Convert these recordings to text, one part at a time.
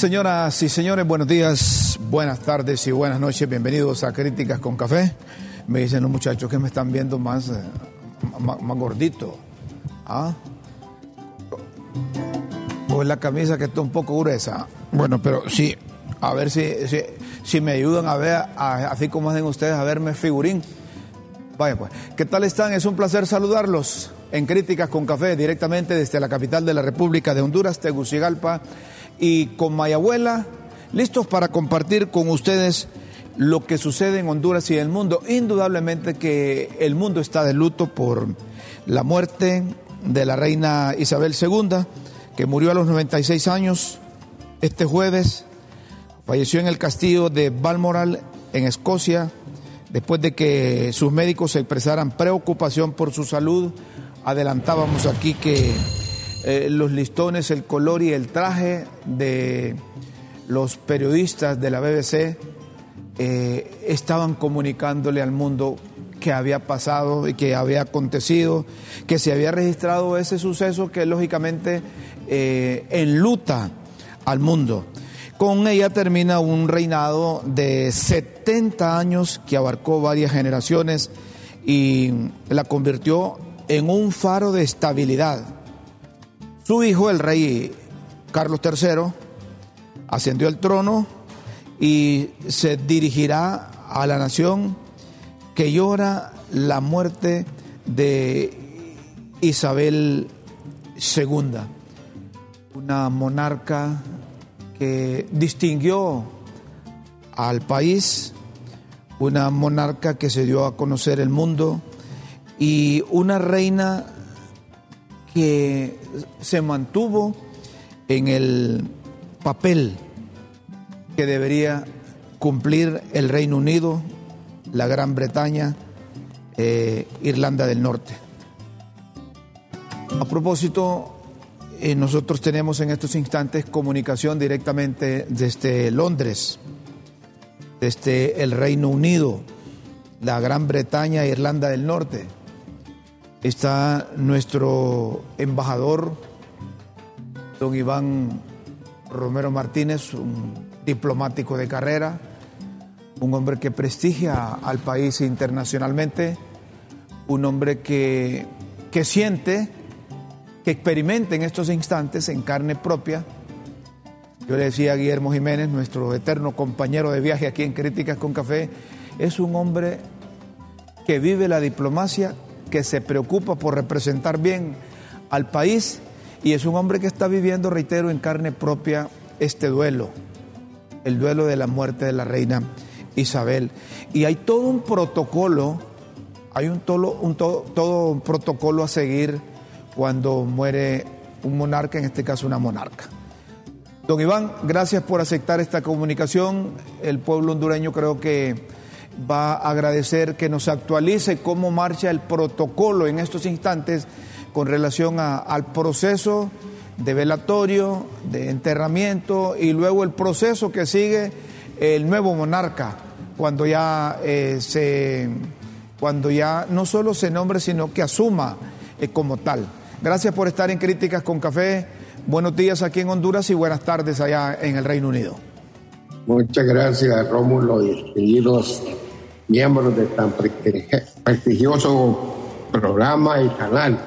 Señoras y señores, buenos días, buenas tardes y buenas noches. Bienvenidos a Críticas con Café. Me dicen los muchachos que me están viendo más, eh, más, gordito. ¿Ah? O es la camisa que está un poco gruesa. Bueno, pero sí, a ver si, si, si me ayudan a ver, a- así como hacen ustedes, a verme figurín. Vaya pues, ¿qué tal están? Es un placer saludarlos en Críticas con Café, directamente desde la capital de la República de Honduras, Tegucigalpa, y con Mayabuela, listos para compartir con ustedes lo que sucede en Honduras y en el mundo. Indudablemente que el mundo está de luto por la muerte de la reina Isabel II, que murió a los 96 años este jueves. Falleció en el castillo de Balmoral, en Escocia, después de que sus médicos expresaran preocupación por su salud. Adelantábamos aquí que eh, los listones, el color y el traje de los periodistas de la BBC eh, estaban comunicándole al mundo que había pasado y que había acontecido, que se había registrado ese suceso que lógicamente eh, enluta al mundo. Con ella termina un reinado de 70 años que abarcó varias generaciones y la convirtió en un faro de estabilidad. Su hijo, el rey Carlos III, ascendió al trono y se dirigirá a la nación que llora la muerte de Isabel II, una monarca que distinguió al país, una monarca que se dio a conocer el mundo y una reina que se mantuvo en el papel que debería cumplir el Reino Unido, la Gran Bretaña, eh, Irlanda del Norte. A propósito, eh, nosotros tenemos en estos instantes comunicación directamente desde Londres, desde el Reino Unido, la Gran Bretaña, Irlanda del Norte. Está nuestro embajador, don Iván Romero Martínez, un diplomático de carrera, un hombre que prestigia al país internacionalmente, un hombre que, que siente, que experimenta en estos instantes en carne propia. Yo le decía a Guillermo Jiménez, nuestro eterno compañero de viaje aquí en Críticas con Café, es un hombre que vive la diplomacia, que se preocupa por representar bien al país y es un hombre que está viviendo, reitero, en carne propia este duelo, el duelo de la muerte de la reina Isabel. Y hay todo un protocolo, hay un, tolo- un to- todo un protocolo a seguir cuando muere un monarca, en este caso una monarca. Don Iván, gracias por aceptar esta comunicación. El pueblo hondureño creo que va a agradecer que nos actualice cómo marcha el protocolo en estos instantes con relación al proceso de velatorio, de enterramiento y luego el proceso que sigue el nuevo monarca cuando ya eh, se cuando ya no solo se nombre sino que asuma eh, como tal. Gracias por estar en Críticas con Café. Buenos días aquí en Honduras y buenas tardes allá en el Reino Unido. Muchas gracias, Rómulo y distinguidos miembros de tan prestigi- prestigioso programa y canal.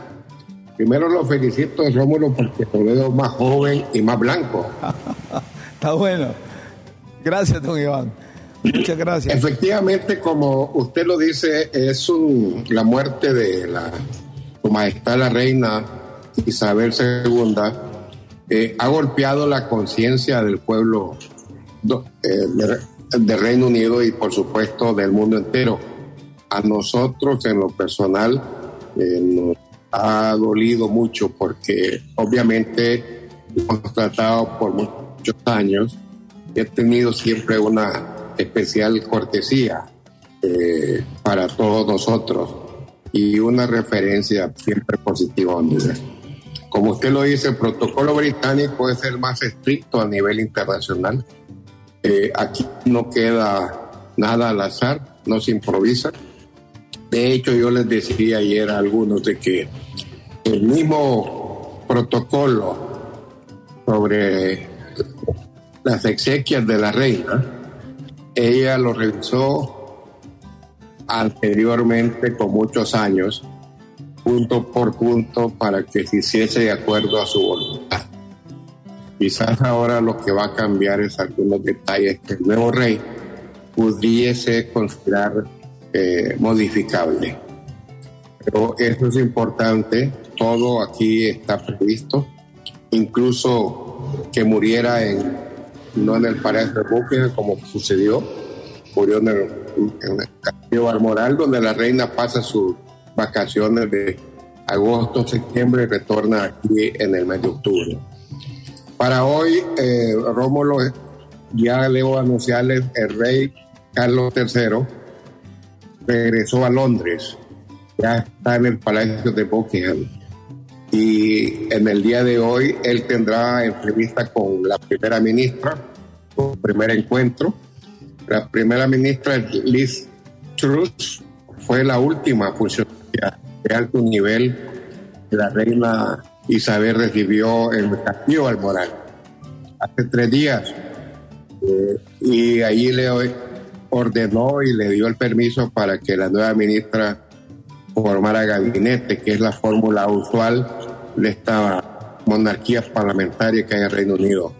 Primero lo felicito, Rómulo, porque lo veo más joven y más blanco. Está bueno. Gracias, don Iván. Muchas gracias. Efectivamente, como usted lo dice, es un- la muerte de la Su Majestad la Reina Isabel II eh, ha golpeado la conciencia del pueblo del Reino Unido y por supuesto del mundo entero. A nosotros en lo personal eh, nos ha dolido mucho porque obviamente hemos tratado por muchos años y he tenido siempre una especial cortesía eh, para todos nosotros y una referencia siempre positiva. Como usted lo dice, el protocolo británico es el más estricto a nivel internacional. Eh, aquí no queda nada al azar, no se improvisa. De hecho, yo les decía ayer a algunos de que el mismo protocolo sobre las exequias de la reina, ella lo revisó anteriormente con muchos años, punto por punto, para que se hiciese de acuerdo a su voluntad. Quizás ahora lo que va a cambiar es algunos detalles que el nuevo rey pudiese considerar eh, modificable. Pero eso es importante, todo aquí está previsto, incluso que muriera en, no en el Palacio de Buckingham como sucedió, murió en el, Castillo Balmoral, donde la reina pasa sus vacaciones de agosto, septiembre y retorna aquí en el mes de octubre. Para hoy, eh, Rómulo, ya a anunciarles, el rey Carlos III regresó a Londres, ya está en el Palacio de Buckingham. Y en el día de hoy él tendrá entrevista con la primera ministra, su primer encuentro. La primera ministra, Liz Truss, fue la última funcionaria de alto nivel que la reina Isabel recibió el Castillo Almoral hace tres días. Eh, y allí le ordenó y le dio el permiso para que la nueva ministra formara gabinete, que es la fórmula usual de esta monarquía parlamentaria que hay en Reino Unido.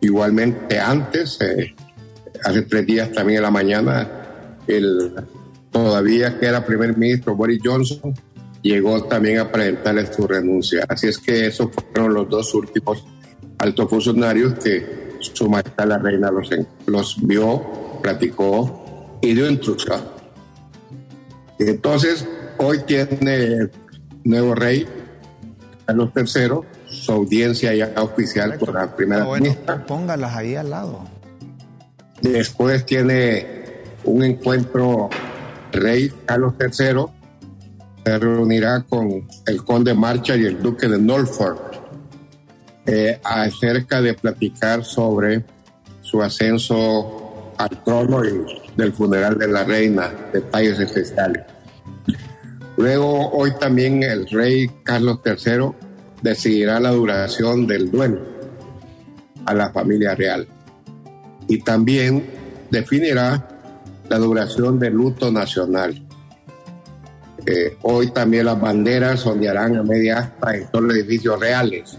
Igualmente antes, eh, hace tres días también en la mañana, el todavía que era primer ministro Boris Johnson llegó también a presentarle su renuncia. Así es que esos fueron los dos últimos altos funcionarios que su majestad la reina los, los vio, platicó y dio instrucción. Entonces, hoy tiene nuevo rey, Carlos III, su audiencia ya oficial con la primera ah, ministra. Póngalas ahí al lado. Después tiene un encuentro rey Carlos III se reunirá con el conde Marcha y el duque de Norfolk eh, acerca de platicar sobre su ascenso al trono y del funeral de la reina, detalles especiales. Luego, hoy también el rey Carlos III decidirá la duración del duelo a la familia real y también definirá la duración del luto nacional. Eh, hoy también las banderas ondearán a media asta en todos los edificios reales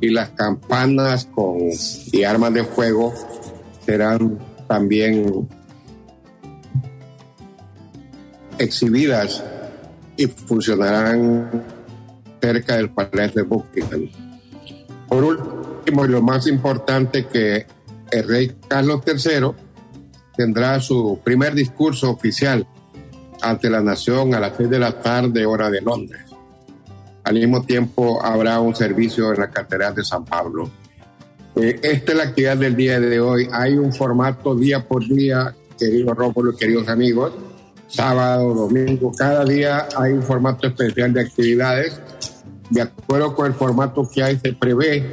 y las campanas con, y armas de fuego serán también exhibidas y funcionarán cerca del Palacio de Buckingham. Por último, y lo más importante, que el rey Carlos III tendrá su primer discurso oficial ante la nación a las seis de la tarde, hora de Londres. Al mismo tiempo habrá un servicio en la Catedral de San Pablo. Eh, esta es la actividad del día de hoy. Hay un formato día por día, queridos Rómulo, queridos amigos, sábado, domingo, cada día hay un formato especial de actividades. De acuerdo con el formato que hay, se prevé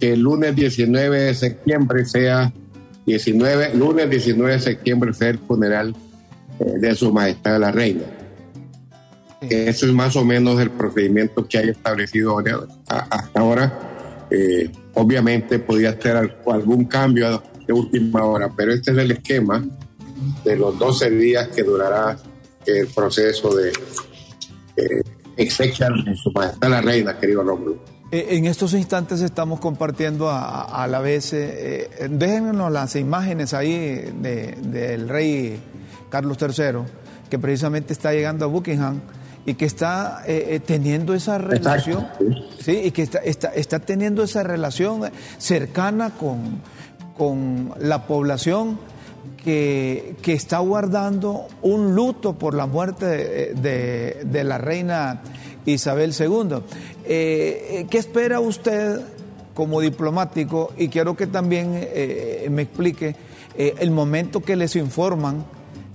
que el lunes 19 de septiembre sea 19, lunes 19 de septiembre fue el funeral de su majestad la reina. Eso es más o menos el procedimiento que hay establecido hasta ahora. Eh, obviamente podría ser algún cambio de última hora, pero este es el esquema de los 12 días que durará el proceso de eh, de su majestad la reina, querido Rómulo. Eh, en estos instantes estamos compartiendo a, la vez, eh, eh, déjenos las imágenes ahí del rey Carlos III, que precisamente está llegando a Buckingham y que está teniendo esa relación, sí. y que está, está, está, teniendo esa relación cercana con, con la población que, está guardando un luto por la muerte de, la reina Isabel II. Eh, ¿Qué espera usted como diplomático? Y quiero que también eh, me explique eh, el momento que les informan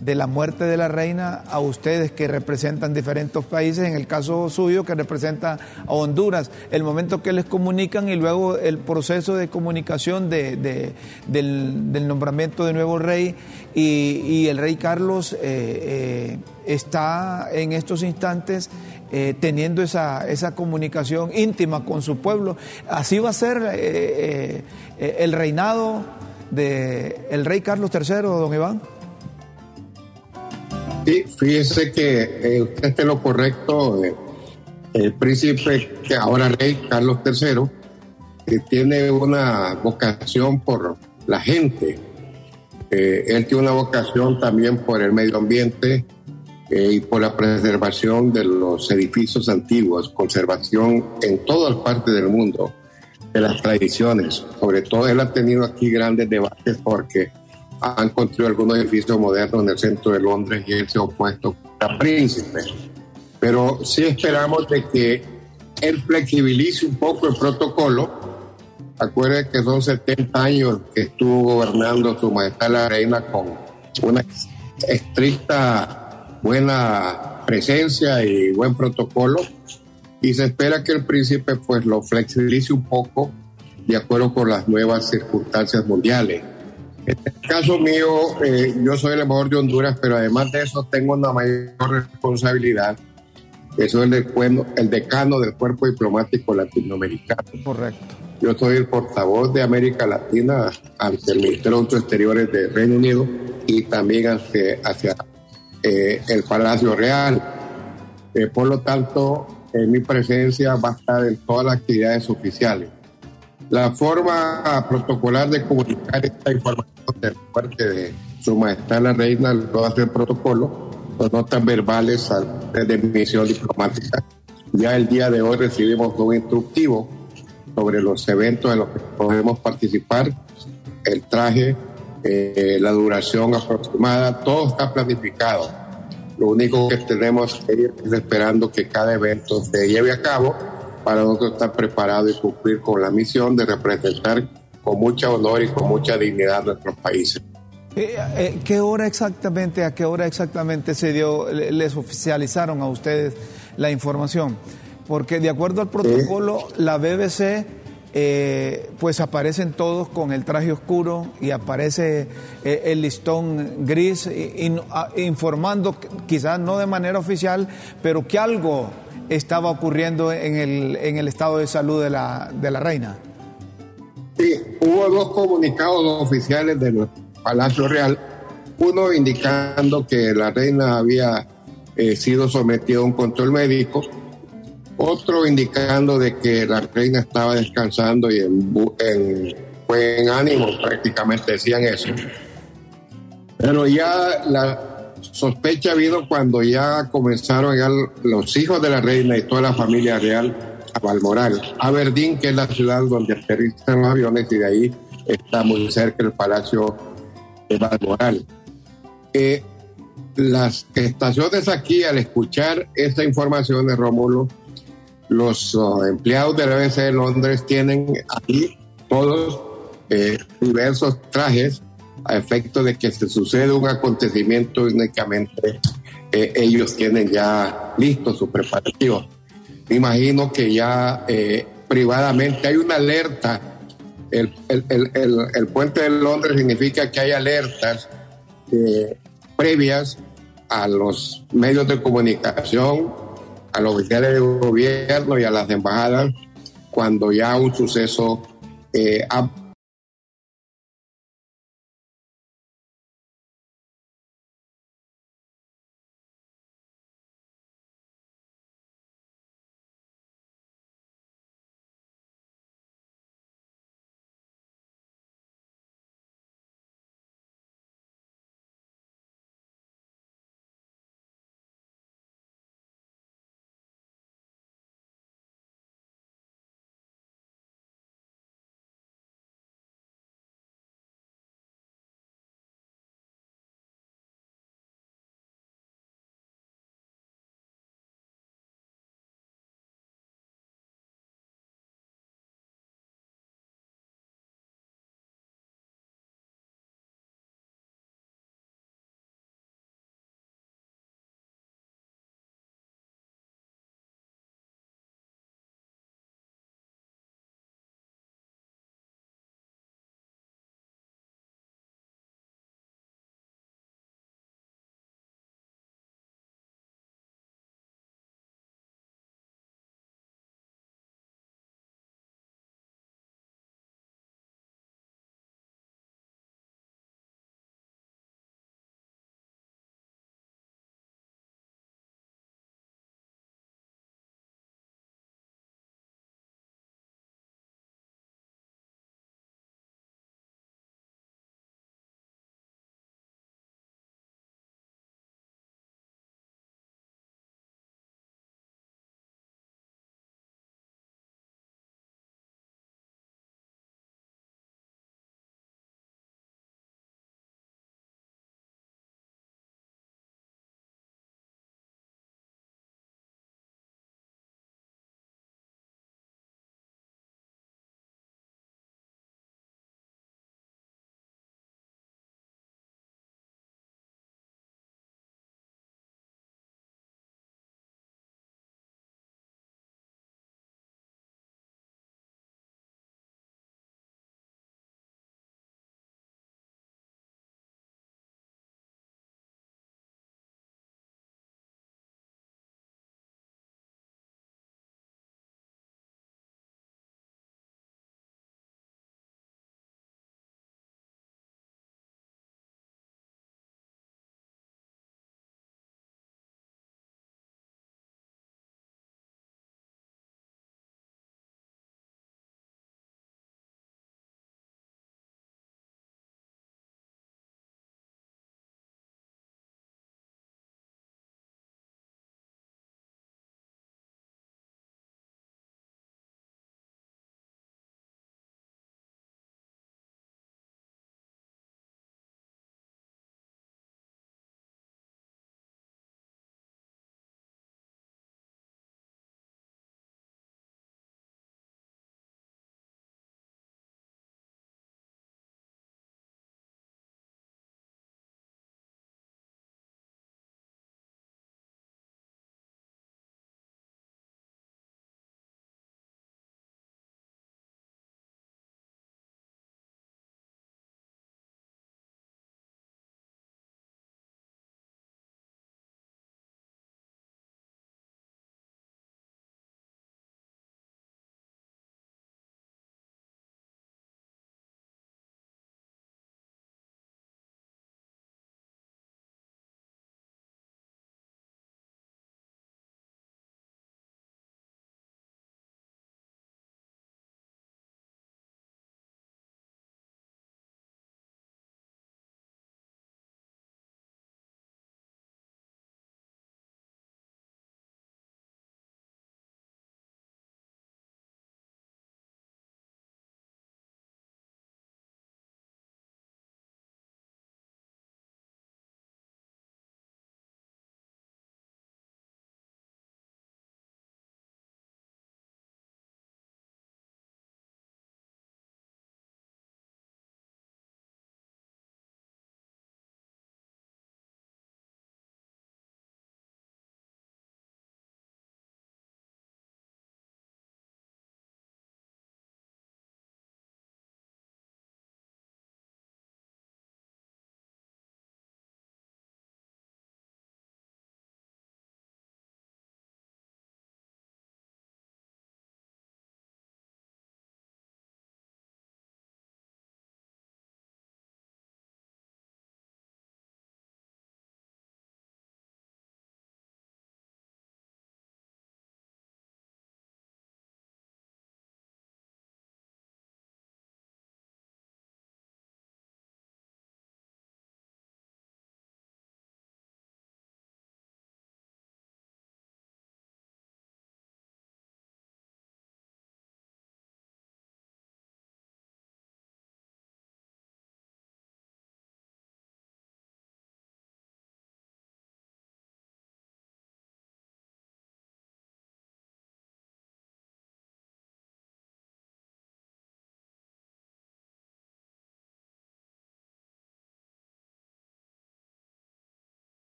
de la muerte de la reina a ustedes que representan diferentes países, en el caso suyo que representa a Honduras, el momento que les comunican y luego el proceso de comunicación de, del, nombramiento de nuevo rey y, el rey Carlos eh, eh, está en estos instantes eh, teniendo esa, esa comunicación íntima con su pueblo. Así va a ser el reinado del el rey Carlos III, don Iván. Sí, fíjese que eh, usted esté lo correcto. Eh, el príncipe, que ahora rey Carlos III, que tiene una vocación por la gente. Eh, él tiene una vocación también por el medio ambiente y por la preservación de los edificios antiguos, conservación en todas partes del mundo de las tradiciones. Sobre todo él ha tenido aquí grandes debates porque han construido algunos edificios modernos en el centro de Londres y él se ha opuesto a príncipe. Pero sí esperamos de que él flexibilice un poco el protocolo. Acuérdense que son 70 años que estuvo gobernando su majestad la reina con una estricta buena presencia y buen protocolo y se espera que el príncipe pues lo flexibilice un poco de acuerdo con las nuevas circunstancias mundiales. En el caso mío, eh, yo soy el embajador de Honduras, pero además de eso tengo una mayor responsabilidad. Eso es el, el decano del cuerpo diplomático latinoamericano. Correcto. Yo soy el portavoz de América Latina ante el Ministerio de Asuntos Exteriores de Reino Unido y también hacia, hacia eh, el Palacio Real. Eh, por lo tanto, mi presencia va a estar en todas las actividades oficiales. La forma protocolar de comunicar esta información del muerte de Su Majestad la Reina lo hace el protocolo, las notas verbales de misión diplomática. Ya el día de hoy recibimos un instructivo sobre los eventos en los que podemos participar, el traje, eh, la duración aproximada, todo está planificado. Lo único que tenemos que ir es esperando que cada evento se lleve a cabo para nosotros estar preparados y cumplir con la misión de representar con mucha honor y con mucha dignidad nuestros países. Eh, eh, ¿Qué hora exactamente, a qué hora exactamente se dio, les oficializaron a ustedes la información? Porque de acuerdo al protocolo, la BBC, eh, pues aparecen todos con el traje oscuro y aparece el listón gris informando, quizás no de manera oficial, pero que algo estaba ocurriendo en el, en el estado de salud de la, de la reina. Sí, hubo dos comunicados oficiales del Palacio Real, uno indicando que la reina había eh, sido sometida a un control médico, otro indicando de que la reina estaba descansando y en, en buen ánimo, prácticamente decían eso. Pero ya la, sospecha habido cuando ya comenzaron ya los hijos de la reina y toda la familia real a Balmoral, Aberdeen, que es la ciudad donde aterrizan los aviones y de ahí está muy cerca el palacio de Balmoral. Eh, las estaciones aquí, al escuchar esta información de Rómulo, los uh, empleados de la BBC de Londres tienen aquí todos eh, diversos trajes a efecto de que se suceda un acontecimiento únicamente eh, ellos tienen ya listos sus preparativos. Me imagino que ya eh, privadamente hay una alerta. El, puente de Londres significa que hay alertas eh, previas a los medios de comunicación, a los oficiales de gobierno y a las embajadas cuando ya un suceso